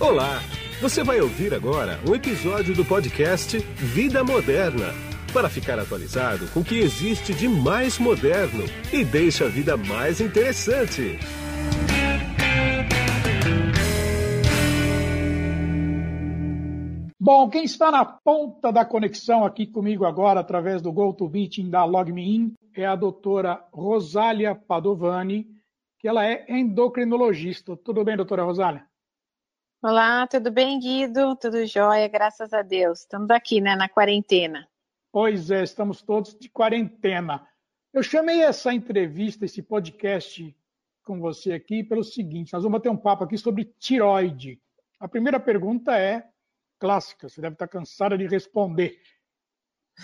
Olá! Você vai ouvir agora um episódio do podcast Vida Moderna para ficar atualizado com o que existe de mais moderno e deixa a vida mais interessante. Bom, quem está na ponta da conexão aqui comigo agora, através do GoToMeeting da LogMeIn, é a doutora Rosália Padovani, que ela é endocrinologista. Tudo bem, doutora Rosália? Olá, tudo bem, Guido? Tudo jóia, graças a Deus. Estamos aqui, né, na quarentena. Pois é, estamos todos de quarentena. Eu chamei essa entrevista, esse podcast com você aqui pelo seguinte: nós vamos ter um papo aqui sobre tiroide. A primeira pergunta é clássica, você deve estar cansada de responder.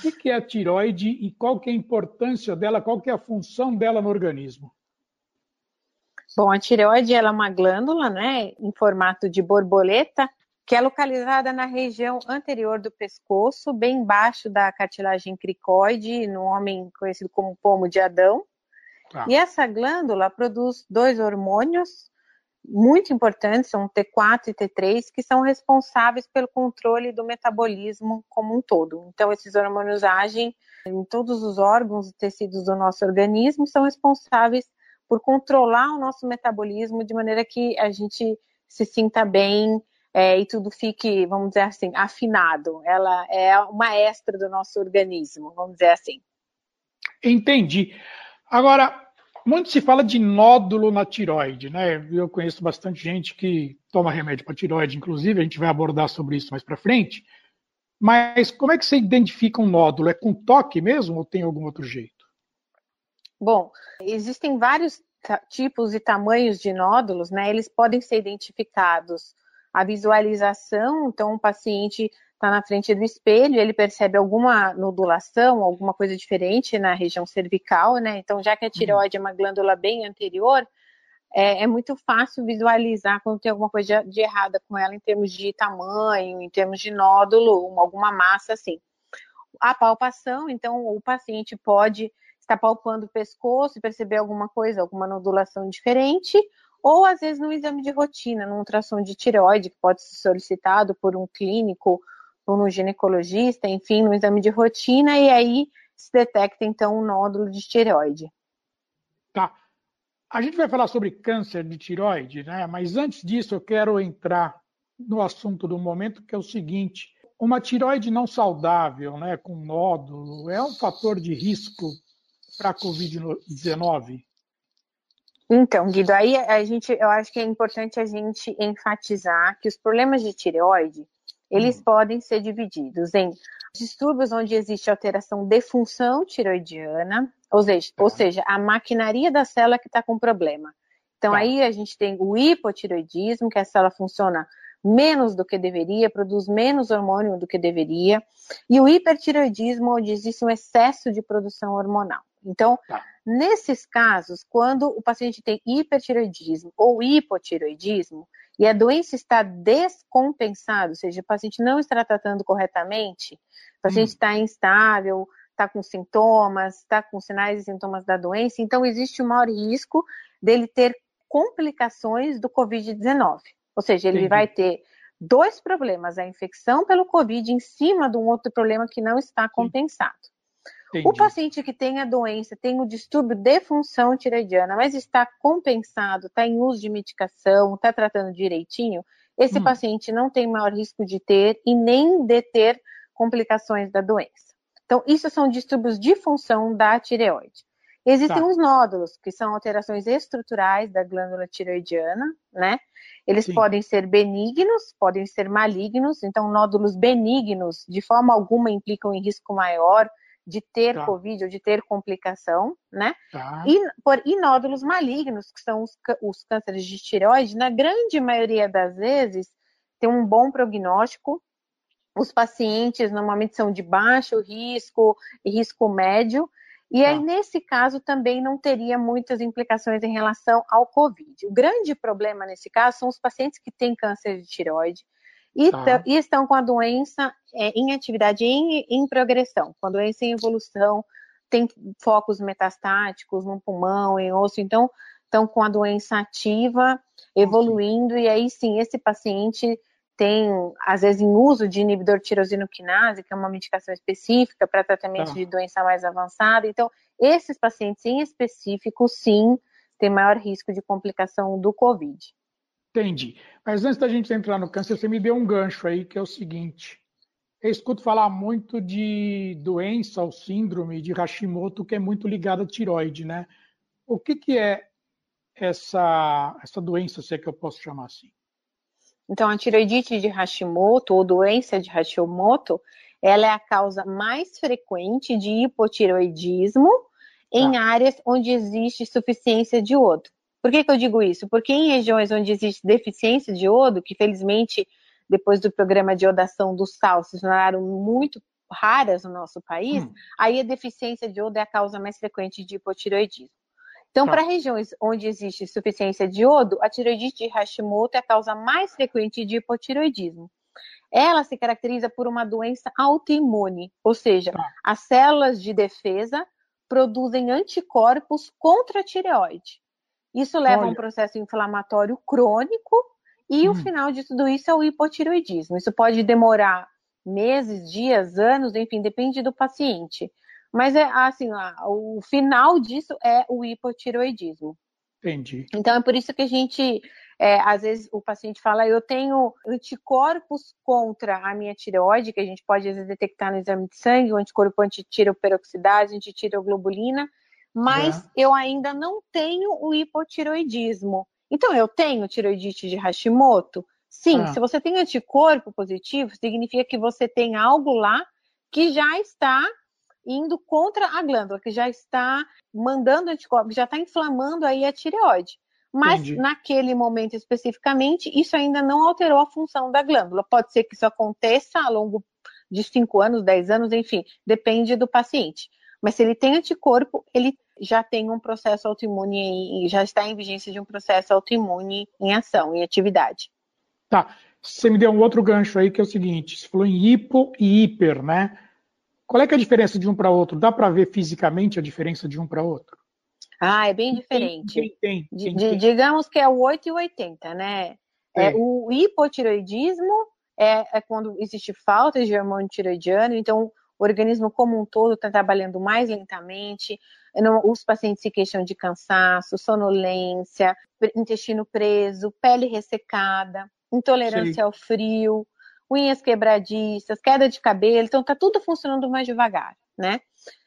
O que é a tiroide e qual que é a importância dela, qual que é a função dela no organismo? Bom, a tireoide ela é uma glândula, né, em formato de borboleta, que é localizada na região anterior do pescoço, bem embaixo da cartilagem cricoide, no homem conhecido como pomo de Adão. Ah. E essa glândula produz dois hormônios muito importantes, são T4 e T3, que são responsáveis pelo controle do metabolismo como um todo. Então, esses hormônios agem em todos os órgãos e tecidos do nosso organismo, são responsáveis por controlar o nosso metabolismo de maneira que a gente se sinta bem é, e tudo fique, vamos dizer assim, afinado. Ela é uma extra do nosso organismo, vamos dizer assim. Entendi. Agora, muito se fala de nódulo na tiroide, né? Eu conheço bastante gente que toma remédio para tiroide, inclusive, a gente vai abordar sobre isso mais para frente. Mas como é que você identifica um nódulo? É com toque mesmo ou tem algum outro jeito? Bom, existem vários tipos e tamanhos de nódulos, né? Eles podem ser identificados. A visualização, então o paciente está na frente do espelho, ele percebe alguma nodulação, alguma coisa diferente na região cervical, né? Então, já que a tireoide é uma glândula bem anterior, é, é, muito fácil visualizar quando tem alguma coisa de, de, errada com ela em termos de tamanho, em termos de nódulo, alguma massa assim. A palpação, então, o paciente pode está palpando o pescoço e perceber alguma coisa, alguma nodulação diferente, ou às vezes no exame de rotina, num ultrassom de tireoide, que pode ser solicitado por um clínico ou um ginecologista, enfim, no exame de rotina, e aí se detecta então um nódulo de tireoide. Tá. A gente vai falar sobre câncer de tireoide, né? Mas antes disso, eu quero entrar no assunto do momento, que é o seguinte: uma tireoide não saudável, né, com nódulo, é um fator de risco para a Covid-19? Então, Guido, aí a gente, eu acho que é importante a gente enfatizar que os problemas de tireoide, eles hum. podem ser divididos em distúrbios onde existe alteração de função tiroidiana, ou seja, tá. ou seja a maquinaria da célula que está com problema. Então, tá. aí a gente tem o hipotiroidismo, que a célula funciona menos do que deveria, produz menos hormônio do que deveria, e o hipertiroidismo, onde existe um excesso de produção hormonal. Então, tá. nesses casos, quando o paciente tem hipertiroidismo ou hipotiroidismo e a doença está descompensada, ou seja, o paciente não está tratando corretamente, o paciente hum. está instável, está com sintomas, está com sinais e sintomas da doença, então existe um maior risco dele ter complicações do Covid-19. Ou seja, ele Entendi. vai ter dois problemas, a infecção pelo Covid em cima de um outro problema que não está compensado. Entendi. O paciente que tem a doença, tem o distúrbio de função tiroidiana, mas está compensado, está em uso de medicação, está tratando direitinho, esse hum. paciente não tem maior risco de ter e nem de ter complicações da doença. Então, isso são distúrbios de função da tireoide. Existem tá. os nódulos, que são alterações estruturais da glândula tiroidiana, né? Eles Sim. podem ser benignos, podem ser malignos, então nódulos benignos, de forma alguma, implicam em risco maior de ter tá. Covid ou de ter complicação, né? Tá. E, por, e nódulos malignos, que são os, os cânceres de tireoide, na grande maioria das vezes, tem um bom prognóstico. Os pacientes normalmente são de baixo risco e risco médio, e aí, tá. nesse caso, também não teria muitas implicações em relação ao Covid. O grande problema nesse caso são os pacientes que têm câncer de tireoide, e, tá. e estão com a doença é, em atividade em, em progressão, com a doença em evolução, tem focos metastáticos no pulmão, em osso, então estão com a doença ativa, evoluindo, e aí sim, esse paciente tem, às vezes, em uso de inibidor tirosina quinase, que é uma medicação específica para tratamento tá. de doença mais avançada. Então, esses pacientes em específico, sim, têm maior risco de complicação do COVID. Entendi. Mas antes da gente entrar no câncer, você me deu um gancho aí, que é o seguinte. Eu escuto falar muito de doença ou síndrome de Hashimoto, que é muito ligada à tiroide, né? O que, que é essa, essa doença, se é que eu posso chamar assim? Então, a tiroidite de Hashimoto ou doença de Hashimoto, ela é a causa mais frequente de hipotiroidismo em ah. áreas onde existe suficiência de iodo. Por que, que eu digo isso? Porque em regiões onde existe deficiência de iodo, que felizmente depois do programa de iodação do sal se tornaram muito raras no nosso país, hum. aí a deficiência de iodo é a causa mais frequente de hipotiroidismo. Então, tá. para regiões onde existe insuficiência de iodo, a tiroidite de Hashimoto é a causa mais frequente de hipotiroidismo. Ela se caracteriza por uma doença autoimune, ou seja, tá. as células de defesa produzem anticorpos contra a tireoide. Isso leva Olha. a um processo inflamatório crônico e hum. o final de tudo isso é o hipotiroidismo. Isso pode demorar meses, dias, anos, enfim, depende do paciente. Mas é assim, o final disso é o hipotiroidismo. Entendi. Então é por isso que a gente, é, às vezes o paciente fala, eu tenho anticorpos contra a minha tireoide, que a gente pode às vezes detectar no exame de sangue, o anticorpo antitiroperoxidase, antitiroglobulina, mas eu ainda não tenho o hipotiroidismo. Então eu tenho tiroidite de Hashimoto? Sim, ah. se você tem anticorpo positivo, significa que você tem algo lá que já está indo contra a glândula, que já está mandando anticorpos, já está inflamando aí a tireoide. Mas Entendi. naquele momento especificamente, isso ainda não alterou a função da glândula. Pode ser que isso aconteça ao longo de 5 anos, 10 anos, enfim, depende do paciente. Mas se ele tem anticorpo, ele já tem um processo autoimune, já está em vigência de um processo autoimune em ação, em atividade. Tá. Você me deu um outro gancho aí que é o seguinte: você falou em hipo e hiper, né? Qual é, é a diferença de um para outro? Dá para ver fisicamente a diferença de um para outro? Ah, é bem diferente. Quem tem, quem tem. Digamos que é o 8 e o 80, né? É. É, o hipotiroidismo é, é, quando existe falta de hormônio tiroidiano, então o organismo como um todo está trabalhando mais lentamente, os pacientes se queixam de cansaço, sonolência, intestino preso, pele ressecada, intolerância Sim. ao frio, unhas quebradiças, queda de cabelo, então tá tudo funcionando mais devagar, né?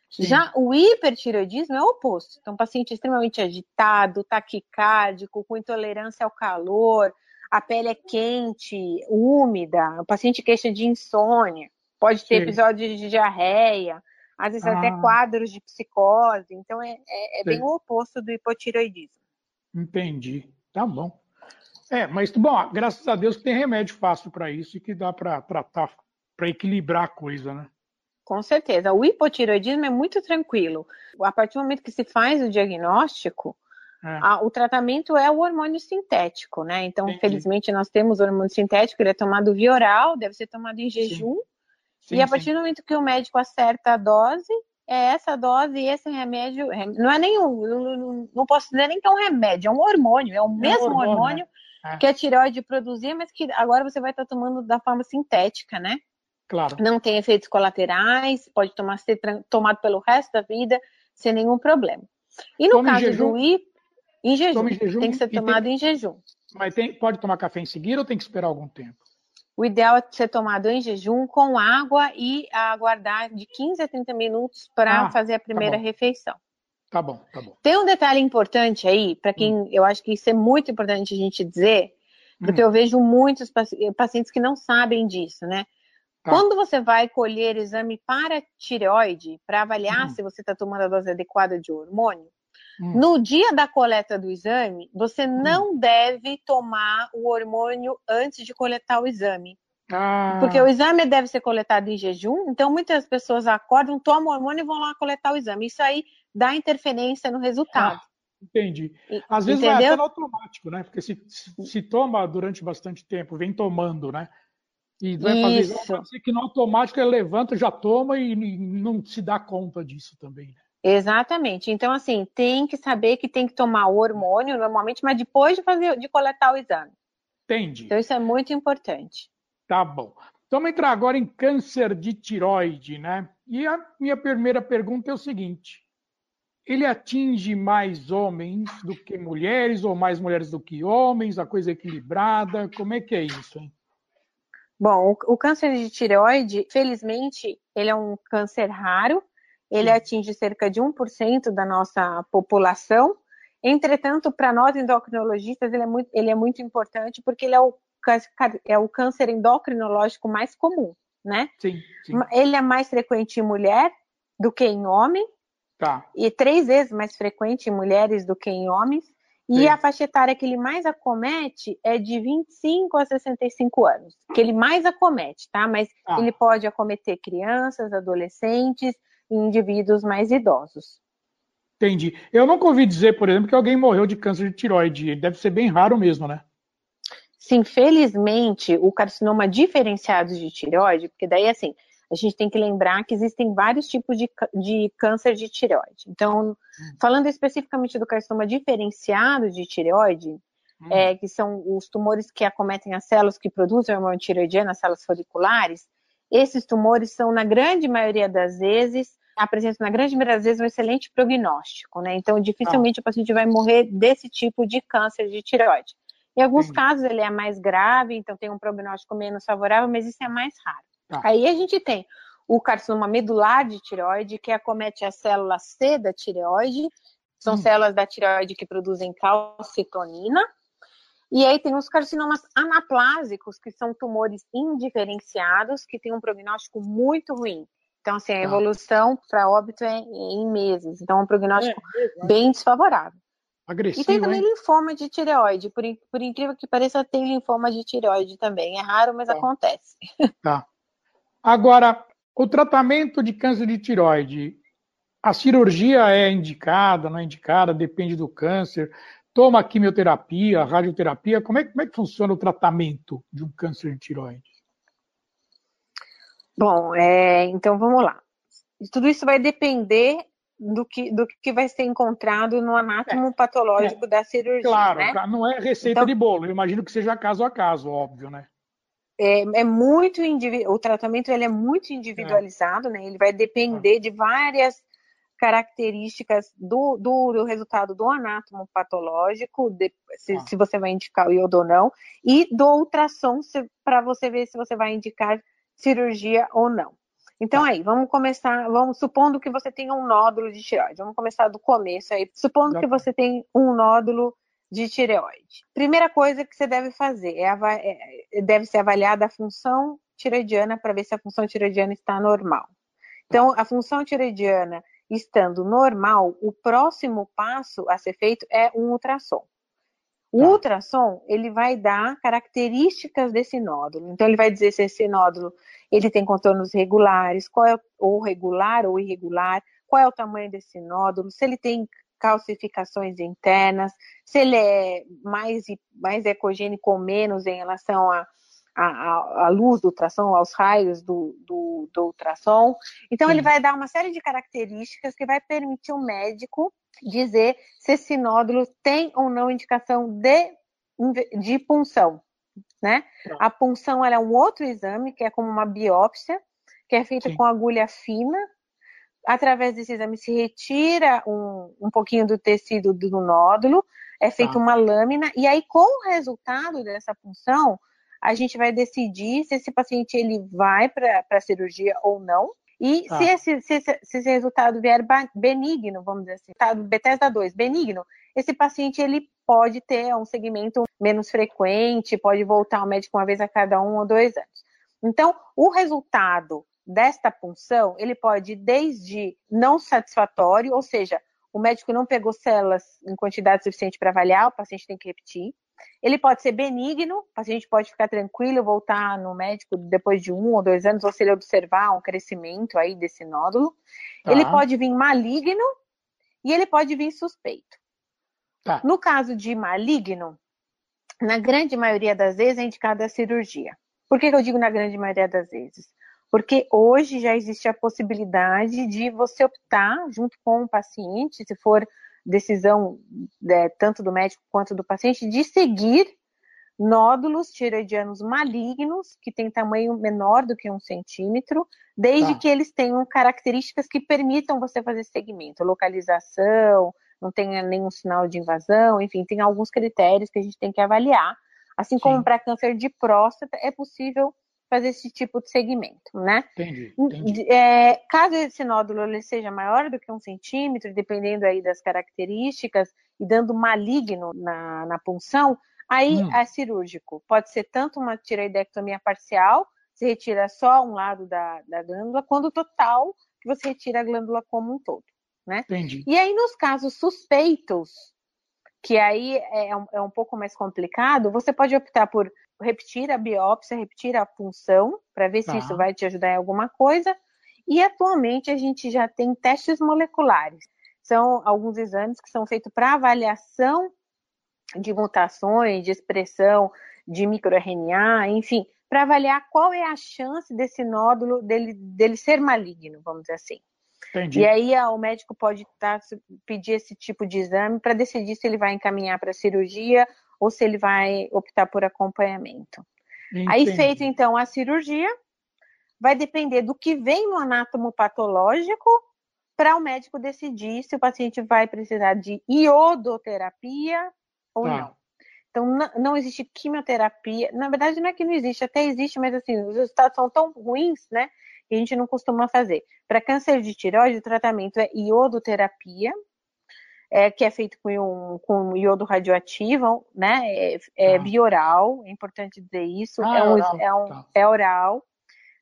Sim. Já o hipertiroidismo é o oposto. Então, paciente extremamente agitado, taquicárdico, com intolerância ao calor, a pele é quente, úmida, o paciente queixa de insônia, pode ter Sim. episódios de diarreia, às vezes ah. até quadros de psicose. Então, é, é, é bem o oposto do hipotiroidismo. Entendi. Tá bom. É, mas, bom, graças a Deus que tem remédio fácil para isso e que dá para tratar, para equilibrar a coisa, né? Com certeza. O hipotiroidismo é muito tranquilo. A partir do momento que se faz o diagnóstico, é. a, o tratamento é o hormônio sintético, né? Então, Entendi. felizmente, nós temos o hormônio sintético, ele é tomado via oral, deve ser tomado em jejum. Sim. Sim, e a partir sim. do momento que o médico acerta a dose, é essa dose e esse remédio. Não é nenhum, não, não posso dizer nem que é um remédio, é um hormônio, é o é mesmo hormônio, hormônio né? É. que a tireoide produzia, mas que agora você vai estar tomando da forma sintética, né? Claro. Não tem efeitos colaterais, pode tomar, ser tomado pelo resto da vida sem nenhum problema. E no Tome caso do I, em jejum, em jejum, tem que ser tomado tem... em jejum. Mas tem, pode tomar café em seguida ou tem que esperar algum tempo? O ideal é ser tomado em jejum com água e aguardar de 15 a 30 minutos para ah, fazer a tá primeira tá refeição. Tá bom, tá bom. Tem um detalhe importante aí, para quem hum. eu acho que isso é muito importante a gente dizer, porque hum. eu vejo muitos pacientes que não sabem disso, né? Tá. Quando você vai colher exame para tireoide, para avaliar hum. se você está tomando a dose adequada de hormônio, hum. no dia da coleta do exame, você hum. não deve tomar o hormônio antes de coletar o exame. Ah. Porque o exame deve ser coletado em jejum, então muitas pessoas acordam, tomam o hormônio e vão lá coletar o exame. Isso aí dá interferência no resultado. Ah, entendi. Às vezes Entendeu? vai até no automático, né? Porque se, se, toma durante bastante tempo, vem tomando, né? E vai fazer pode ser que no automático ele levanta, já toma e, e não se dá conta disso também. Né? Exatamente. Então, assim, tem que saber que tem que tomar o hormônio normalmente, mas depois de fazer, de coletar o exame. Entendi. Então, isso é muito importante. Tá bom. Então, vamos entrar agora em câncer de tiroide, né? E a minha primeira pergunta é o seguinte: ele atinge mais homens do que mulheres, ou mais mulheres do que homens? A coisa é equilibrada? Como é que é isso, hein? Bom, o, o câncer de tireoide, felizmente, ele é um câncer raro, ele atinge cerca de 1% da nossa população. Entretanto, para nós endocrinologistas, ele é, muito, ele é muito importante porque ele é o, é o câncer endocrinológico mais comum, né? Sim, sim. Ele é mais frequente em mulher do que em homem. Tá. E três vezes mais frequente em mulheres do que em homens. E Sim. a faixa etária que ele mais acomete é de 25 a 65 anos, que ele mais acomete, tá? Mas ah. ele pode acometer crianças, adolescentes e indivíduos mais idosos. Entendi. Eu nunca ouvi dizer, por exemplo, que alguém morreu de câncer de tiroide. Deve ser bem raro mesmo, né? Sim, felizmente, o carcinoma diferenciado de tireoide, porque daí, assim, a gente tem que lembrar que existem vários tipos de, de câncer de tireoide. Então, hum. falando especificamente do carcinoma diferenciado de tireoide, hum. é, que são os tumores que acometem as células que produzem o hormônio tireoidiano, as células foliculares, esses tumores são, na grande maioria das vezes, apresentam, na grande maioria das vezes, um excelente prognóstico, né? Então, dificilmente ah. o paciente vai morrer desse tipo de câncer de tireoide. Em alguns Sim. casos, ele é mais grave, então tem um prognóstico menos favorável, mas isso é mais raro. Tá. Aí a gente tem o carcinoma medular de tireoide, que acomete a célula C da tireoide, são hum. células da tireoide que produzem calcitonina. E aí tem os carcinomas anaplásicos, que são tumores indiferenciados, que têm um prognóstico muito ruim. Então, assim, a tá. evolução para óbito é em meses. Então, é um prognóstico é, é, bem desfavorável. Agressivo, e tem também hein? linfoma de tireoide. Por, por, incrível que pareça, tem linfoma de tireoide também. É raro, mas tá. acontece. Tá. Agora, o tratamento de câncer de tiroide, a cirurgia é indicada, não é indicada, depende do câncer. Toma quimioterapia, radioterapia. Como é, como é que funciona o tratamento de um câncer de tiroide? Bom, é, então vamos lá. Tudo isso vai depender do que, do que vai ser encontrado no anátomo é, patológico é, da cirurgia. Claro, né? não é receita então, de bolo. Eu imagino que seja caso a caso, óbvio, né? é, é muito o tratamento ele é muito individualizado, é. né? Ele vai depender de várias características do, do, do resultado do anátomo patológico, de, se, ah. se, você vai indicar o iodo ou não, e do ultrassom para você ver se você vai indicar cirurgia ou não. Então ah. aí, vamos começar, vamos supondo que você tenha um nódulo de tireoide. Vamos começar do começo aí. Supondo que você tem um nódulo de tireoide. Primeira coisa que você deve fazer é, é deve ser avaliada a função tireoidiana para ver se a função tireoidiana está normal. Então, a função tireoidiana estando normal, o próximo passo a ser feito é um ultrassom. O tá. ultrassom, ele vai dar características desse nódulo. Então, ele vai dizer se esse nódulo ele tem contornos regulares, qual é ou regular ou irregular, qual é o tamanho desse nódulo, se ele tem calcificações internas, se ele é mais, mais ecogênico ou menos em relação a, a, a, luz do ultrassom, aos raios do, do, do ultrassom. Então, Sim. ele vai dar uma série de características que vai permitir o médico dizer se esse nódulo tem ou não indicação de, de punção. Né? A punção é um outro exame, que é como uma biópsia, que é feita Sim. com agulha fina, através desse exame se retira um, um pouquinho do tecido do nódulo, é feita tá. uma lâmina, e aí com o resultado dessa função, a gente vai decidir se esse paciente ele vai para a cirurgia ou não. E tá. se, esse, se, esse, se, esse, resultado vier benigno, vamos dizer assim, tá, Bethesda 2, benigno, esse paciente ele pode ter um segmento menos frequente, pode voltar ao médico uma vez a cada um ou dois anos. Então, o resultado desta punção, ele pode ir desde não satisfatório, ou seja, o médico não pegou células em quantidade suficiente para avaliar, o paciente tem que repetir. Ele pode ser benigno, o paciente pode ficar tranquilo, voltar no médico depois de um ou dois anos, ou se ele observar um crescimento aí desse nódulo. Tá. Ele pode vir maligno e ele pode vir suspeito. Tá. No caso de maligno, na grande maioria das vezes é indicada a cirurgia. Por que, que eu digo na grande maioria das vezes? porque hoje já existe a possibilidade de você optar, junto com o paciente, se for decisão é, tanto do médico quanto do paciente, de seguir nódulos tiroidianos malignos, que têm tamanho menor do que um centímetro, desde tá. que eles tenham características que permitam você fazer segmento, localização, não tenha nenhum sinal de invasão, enfim, tem alguns critérios que a gente tem que avaliar. Assim como para câncer de próstata, é possível fazer esse tipo de segmento, né? Entendi. entendi. É, caso esse nódulo ele seja maior do que um centímetro, dependendo aí das características, e dando maligno na, na punção, aí hum. é cirúrgico. Pode ser tanto uma tiroidectomia parcial, se retira só um lado da, da glândula, quando total, que você retira a glândula como um todo, né? Entendi. E aí, nos casos suspeitos, que aí é um, é um pouco mais complicado, você pode optar por repetir a biópsia, repetir a punção, para ver tá. se isso vai te ajudar em alguma coisa. E atualmente a gente já tem testes moleculares. São alguns exames que são feitos para avaliação de mutações, de expressão de microRNA, enfim, para avaliar qual é a chance desse nódulo dele, dele ser maligno, vamos dizer assim. Entendi. E aí o médico pode tá, pedir esse tipo de exame para decidir se ele vai encaminhar para cirurgia ou se ele vai optar por acompanhamento. Entendi. Aí, feito então a cirurgia, vai depender do que vem no anátomo patológico para o médico decidir se o paciente vai precisar de iodoterapia ou tá. não. Então, não, não, existe quimioterapia. Na verdade, não é que não existe, até existe, mas assim, os resultados são tão ruins, né? Que a gente não costuma fazer. Para câncer de tireoide, o tratamento é iodoterapia, é, que é feito com, com iodo radioativo, né? É, é ah. bioral, é importante dizer isso. Ah, é, um, oral. É, um, tá. é oral.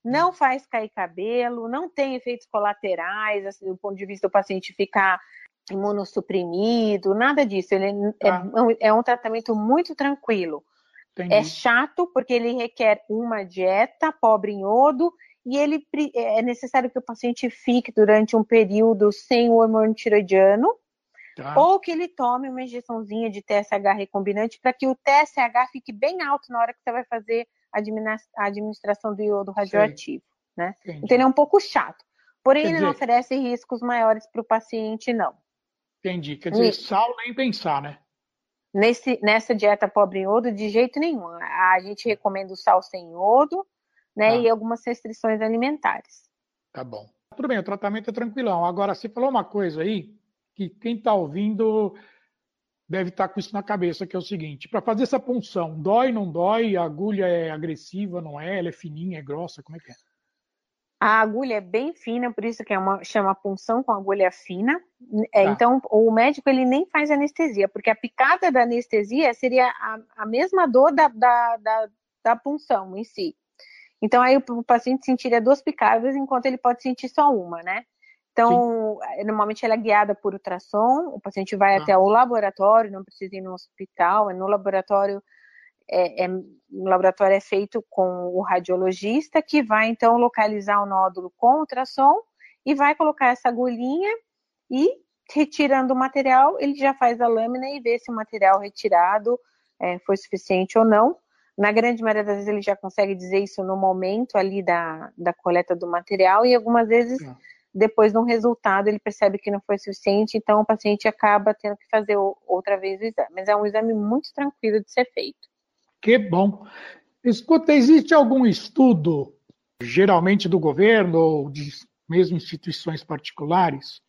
Não faz cair cabelo, não tem efeitos colaterais, assim, do ponto de vista do paciente ficar imunossuprimido, nada disso. Ele é tá. é, é, um tratamento muito tranquilo. Entendi. É chato porque ele requer uma dieta pobre em iodo e ele é necessário que o paciente fique durante um período sem o hormônio tiroidiano Tá. Ou que ele tome uma injeçãozinha de TSH recombinante para que o TSH fique bem alto na hora que você vai fazer a administração do iodo radioativo. Né? Então ele é um pouco chato. Porém, Quer ele dizer... não oferece riscos maiores para o paciente, não. Entendi. Quer dizer, e... sal nem pensar, né? Nesse, nessa dieta pobre em iodo, de jeito nenhum. A gente recomenda o sal sem iodo, né? Tá. E algumas restrições alimentares. Tá bom. Tudo bem, o tratamento é tranquilão. Agora, você falou uma coisa aí que quem está ouvindo deve estar tá com isso na cabeça, que é o seguinte: para fazer essa punção, dói, não dói? A agulha é agressiva, não é? Ela é fininha, é grossa? Como é que é? A agulha é bem fina, por isso que é uma, chama punção com agulha fina. É, tá. Então, o médico ele nem faz anestesia, porque a picada da anestesia seria a, a mesma dor da, da, da, da punção em si. Então, aí o, o paciente sentiria duas picadas, enquanto ele pode sentir só uma, né? Então, Sim. normalmente ela é guiada por ultrassom, o paciente vai ah. até o laboratório, não precisa ir no hospital, é no laboratório, é, é, o laboratório é feito com o radiologista, que vai então localizar o nódulo com ultrassom e vai colocar essa agulhinha e retirando o material, ele já faz a lâmina e vê se o material retirado é, foi suficiente ou não. Na grande maioria das vezes ele já consegue dizer isso no momento ali da, da coleta do material e algumas vezes depois de um resultado ele percebe que não foi suficiente, então o paciente acaba tendo que fazer outra vez o exame. Mas é um exame muito tranquilo de ser feito. Que bom. Escuta, existe algum estudo, geralmente do governo ou de mesmo instituições particulares,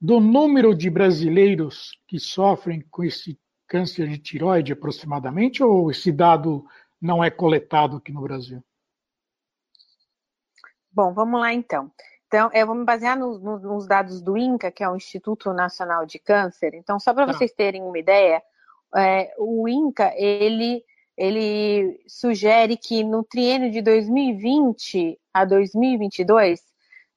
do número de brasileiros que sofrem com esse câncer de tiroide aproximadamente, ou esse dado não é coletado aqui no Brasil? Bom, vamos lá então. Então, eu vou me basear no, no, nos dados do INCA, que é o Instituto Nacional de Câncer. Então, só para tá. vocês terem uma ideia, é, o INCA, ele, ele sugere que no triênio de 2020 a 2022,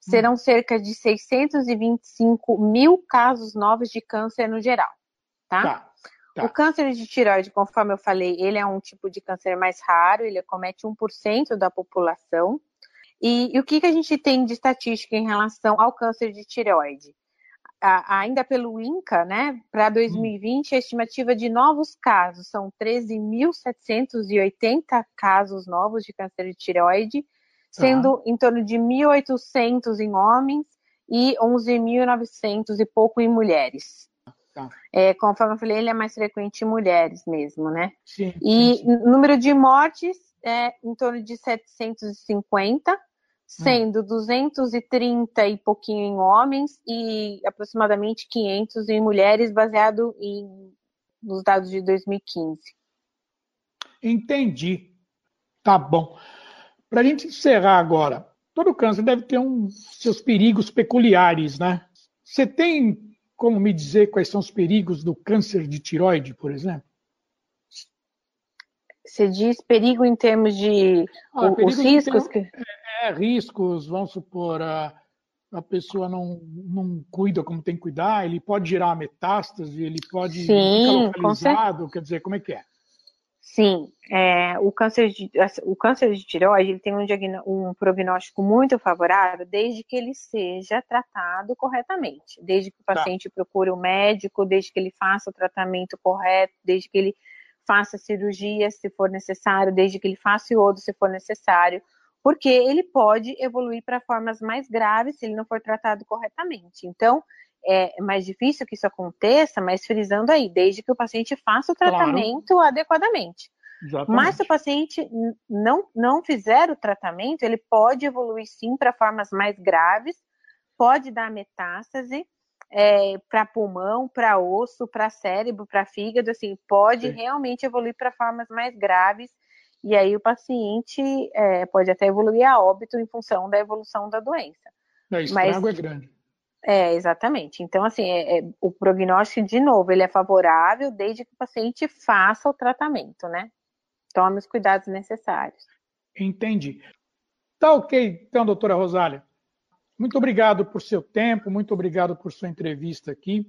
serão hum. cerca de 625 mil casos novos de câncer no geral, tá? tá? Tá. O câncer de tireoide, conforme eu falei, ele é um tipo de câncer mais raro, ele acomete 1% da população. E, e o que, que a gente tem de estatística em relação ao câncer de tireoide? ainda pelo INCA, né, para 2020, a estimativa de novos casos são 13.780 casos novos de câncer de tireoide, sendo ah. em torno de 1.800 em homens e 11.900 e pouco em mulheres. Tá. É, conforme eu falei, ele é mais frequente em mulheres mesmo, né? Sim, e sim. número de mortes é em torno de 750, sendo hum. 230 e pouquinho em homens e aproximadamente 500 em mulheres, baseado em, nos dados de 2015. Entendi. Tá bom. Para a gente encerrar agora, todo câncer deve ter um, seus perigos peculiares, né? Você tem como me dizer quais são os perigos do câncer de tiroide, por exemplo? Você diz perigo em termos de ah, o, os riscos? que... é, é, riscos, vamos supor, a, a pessoa não, não cuida como tem que cuidar, ele pode gerar metástase, ele pode Sim, ficar localizado, quer dizer, como é que é? Sim, é, o, câncer de, o câncer de tireoide ele tem um, um, prognóstico muito favorável desde que ele seja tratado corretamente, desde que o tá. paciente tá. procure o um médico, desde que ele faça o tratamento correto, desde que ele faça cirurgia se for necessário, desde que ele faça iodo se for necessário, porque ele pode evoluir para formas mais graves se ele não for tratado corretamente. Então, é mais difícil que isso aconteça, mas frisando aí, desde que o paciente faça o tratamento claro. adequadamente. Exatamente. Mas se o paciente não, não fizer o tratamento, ele pode evoluir sim para formas mais graves, pode dar metástase é, para pulmão, para osso, para cérebro, para fígado, assim, pode sim. realmente evoluir para formas mais graves. E aí o paciente é, pode até evoluir a óbito em função da evolução da doença. É, estrago Mas, é grande. É, exatamente. Então, assim, é, é, o prognóstico, de novo, ele é favorável desde que o paciente faça o tratamento, né? Tome os cuidados necessários. Entendi. Tá ok, então, doutora Rosália. Muito obrigado por seu tempo, muito obrigado por sua entrevista aqui.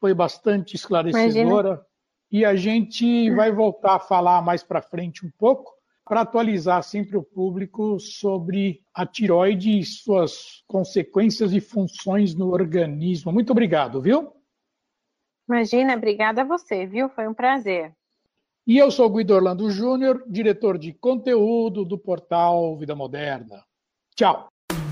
Foi bastante esclarecedora. Imagina. E a gente vai voltar a falar mais para frente um pouco para atualizar sempre o público sobre a tiroide e suas consequências e funções no organismo. Muito obrigado, viu? Imagina, obrigada a você, viu? Foi um prazer. E eu sou Guido Orlando Júnior, diretor de conteúdo do portal Vida Moderna. Tchau.